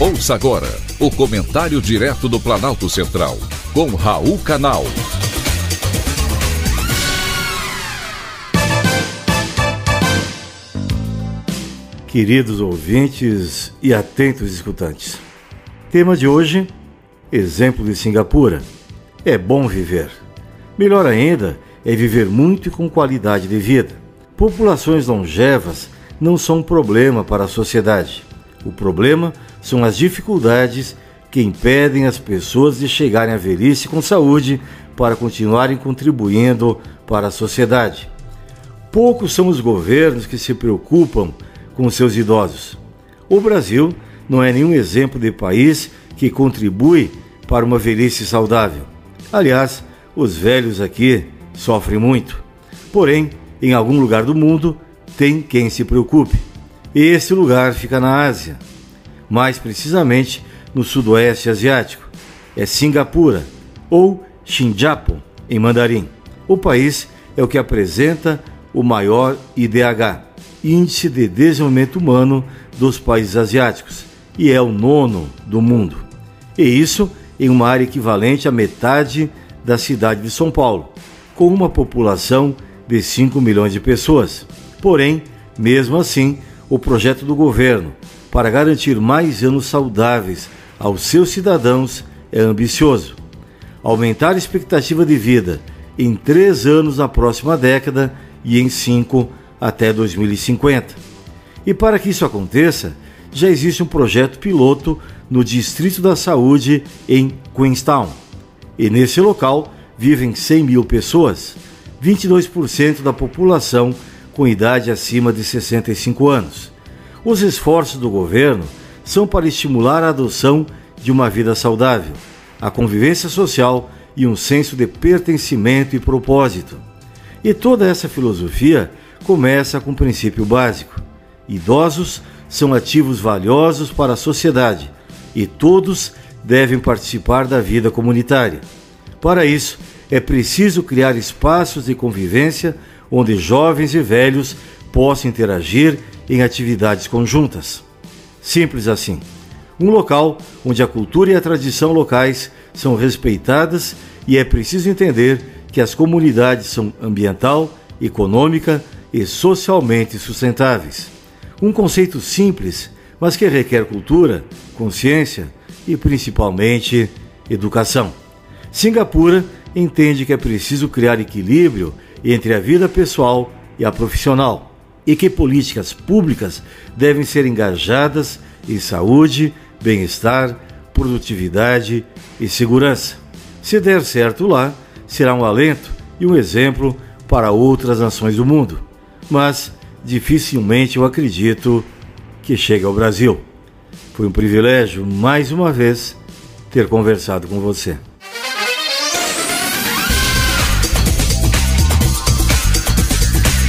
Ouça agora o comentário direto do Planalto Central, com Raul Canal. Queridos ouvintes e atentos escutantes. Tema de hoje: Exemplo de Singapura. É bom viver. Melhor ainda é viver muito e com qualidade de vida. Populações longevas não são um problema para a sociedade. O problema são as dificuldades que impedem as pessoas de chegarem à velhice com saúde para continuarem contribuindo para a sociedade. Poucos são os governos que se preocupam com seus idosos. O Brasil não é nenhum exemplo de país que contribui para uma velhice saudável. Aliás, os velhos aqui sofrem muito. Porém, em algum lugar do mundo tem quem se preocupe. Esse lugar fica na Ásia, mais precisamente no sudoeste asiático. É Singapura ou Xinjiang em mandarim. O país é o que apresenta o maior IDH, Índice de Desenvolvimento Humano dos países asiáticos, e é o nono do mundo. E isso em uma área equivalente à metade da cidade de São Paulo, com uma população de 5 milhões de pessoas. Porém, mesmo assim, o projeto do governo para garantir mais anos saudáveis aos seus cidadãos é ambicioso. Aumentar a expectativa de vida em três anos na próxima década e em cinco até 2050. E para que isso aconteça, já existe um projeto piloto no Distrito da Saúde em Queenstown. E nesse local vivem 100 mil pessoas, 22% da população com idade acima de 65 anos. Os esforços do governo são para estimular a adoção de uma vida saudável, a convivência social e um senso de pertencimento e propósito. E toda essa filosofia começa com um princípio básico: idosos são ativos valiosos para a sociedade e todos devem participar da vida comunitária. Para isso, é preciso criar espaços de convivência onde jovens e velhos possam interagir em atividades conjuntas. Simples assim. Um local onde a cultura e a tradição locais são respeitadas e é preciso entender que as comunidades são ambiental, econômica e socialmente sustentáveis. Um conceito simples, mas que requer cultura, consciência e principalmente educação. Singapura entende que é preciso criar equilíbrio entre a vida pessoal e a profissional e que políticas públicas devem ser engajadas em saúde, bem-estar, produtividade e segurança. Se der certo lá, será um alento e um exemplo para outras nações do mundo. Mas dificilmente eu acredito que chegue ao Brasil. Foi um privilégio, mais uma vez, ter conversado com você.